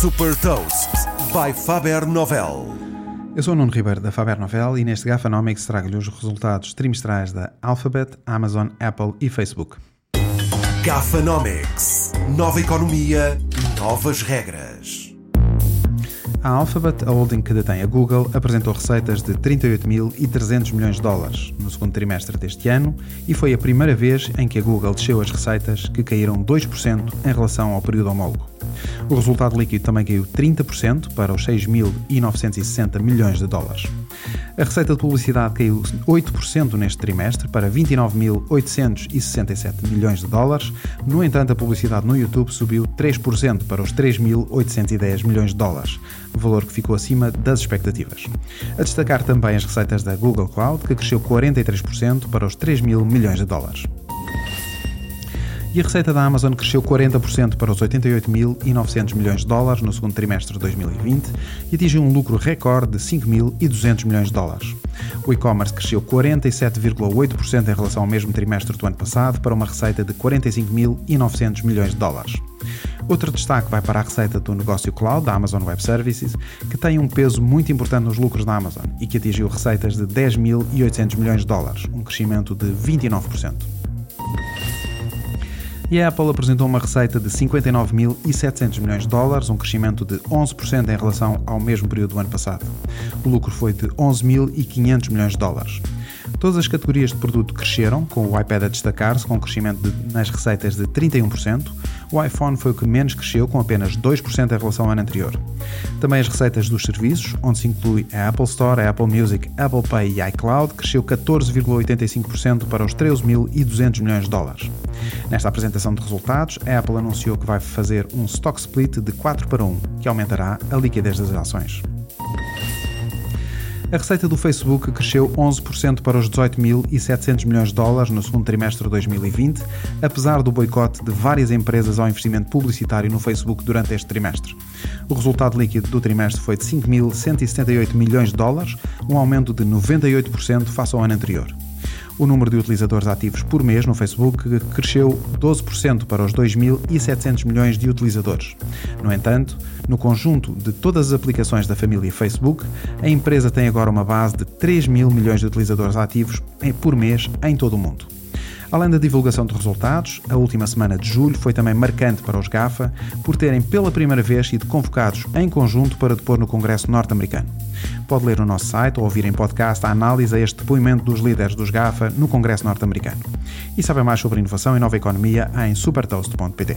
Super Toast by Faber Novel. Eu sou o Nuno Ribeiro da Faber Novel e neste Gafanomics trago-lhe os resultados trimestrais da Alphabet, Amazon, Apple e Facebook. Gafanomics. Nova economia, novas regras. A Alphabet, a holding que detém a Google, apresentou receitas de 38.300 milhões de dólares no segundo trimestre deste ano e foi a primeira vez em que a Google desceu as receitas, que caíram 2% em relação ao período homólogo. O resultado líquido também caiu 30% para os 6.960 milhões de dólares. A receita de publicidade caiu 8% neste trimestre para 29.867 milhões de dólares. No entanto, a publicidade no YouTube subiu 3% para os 3.810 milhões de dólares, valor que ficou acima das expectativas. A destacar também as receitas da Google Cloud, que cresceu 43% para os 3 mil milhões de dólares e a receita da Amazon cresceu 40% para os 88.900 milhões de dólares no segundo trimestre de 2020 e atingiu um lucro recorde de 5.200 milhões de dólares. O e-commerce cresceu 47,8% em relação ao mesmo trimestre do ano passado para uma receita de 45.900 milhões de dólares. Outro destaque vai para a receita do negócio cloud da Amazon Web Services, que tem um peso muito importante nos lucros da Amazon e que atingiu receitas de 10.800 milhões de dólares, um crescimento de 29% e a Apple apresentou uma receita de 59.700 milhões de dólares, um crescimento de 11% em relação ao mesmo período do ano passado. O lucro foi de 11.500 milhões de dólares. Todas as categorias de produto cresceram, com o iPad a destacar-se com um crescimento de, nas receitas de 31%. O iPhone foi o que menos cresceu, com apenas 2% em relação ao ano anterior. Também as receitas dos serviços, onde se inclui a Apple Store, a Apple Music, Apple Pay e iCloud, cresceu 14,85% para os 13.200 milhões de dólares. Nesta apresentação de resultados, a Apple anunciou que vai fazer um stock split de 4 para 1, que aumentará a liquidez das ações. A receita do Facebook cresceu 11% para os 18.700 milhões de dólares no segundo trimestre de 2020, apesar do boicote de várias empresas ao investimento publicitário no Facebook durante este trimestre. O resultado líquido do trimestre foi de 5.178 milhões de dólares, um aumento de 98% face ao ano anterior. O número de utilizadores ativos por mês no Facebook cresceu 12% para os 2.700 milhões de utilizadores. No entanto, no conjunto de todas as aplicações da família Facebook, a empresa tem agora uma base de 3 mil milhões de utilizadores ativos por mês em todo o mundo. Além da divulgação de resultados, a última semana de julho foi também marcante para os GAFA por terem pela primeira vez sido convocados em conjunto para depor no Congresso norte-americano. Pode ler no nosso site ou ouvir em podcast a análise a este depoimento dos líderes dos GAFA no Congresso norte-americano. E sabe mais sobre inovação e nova economia em supertoast.pt.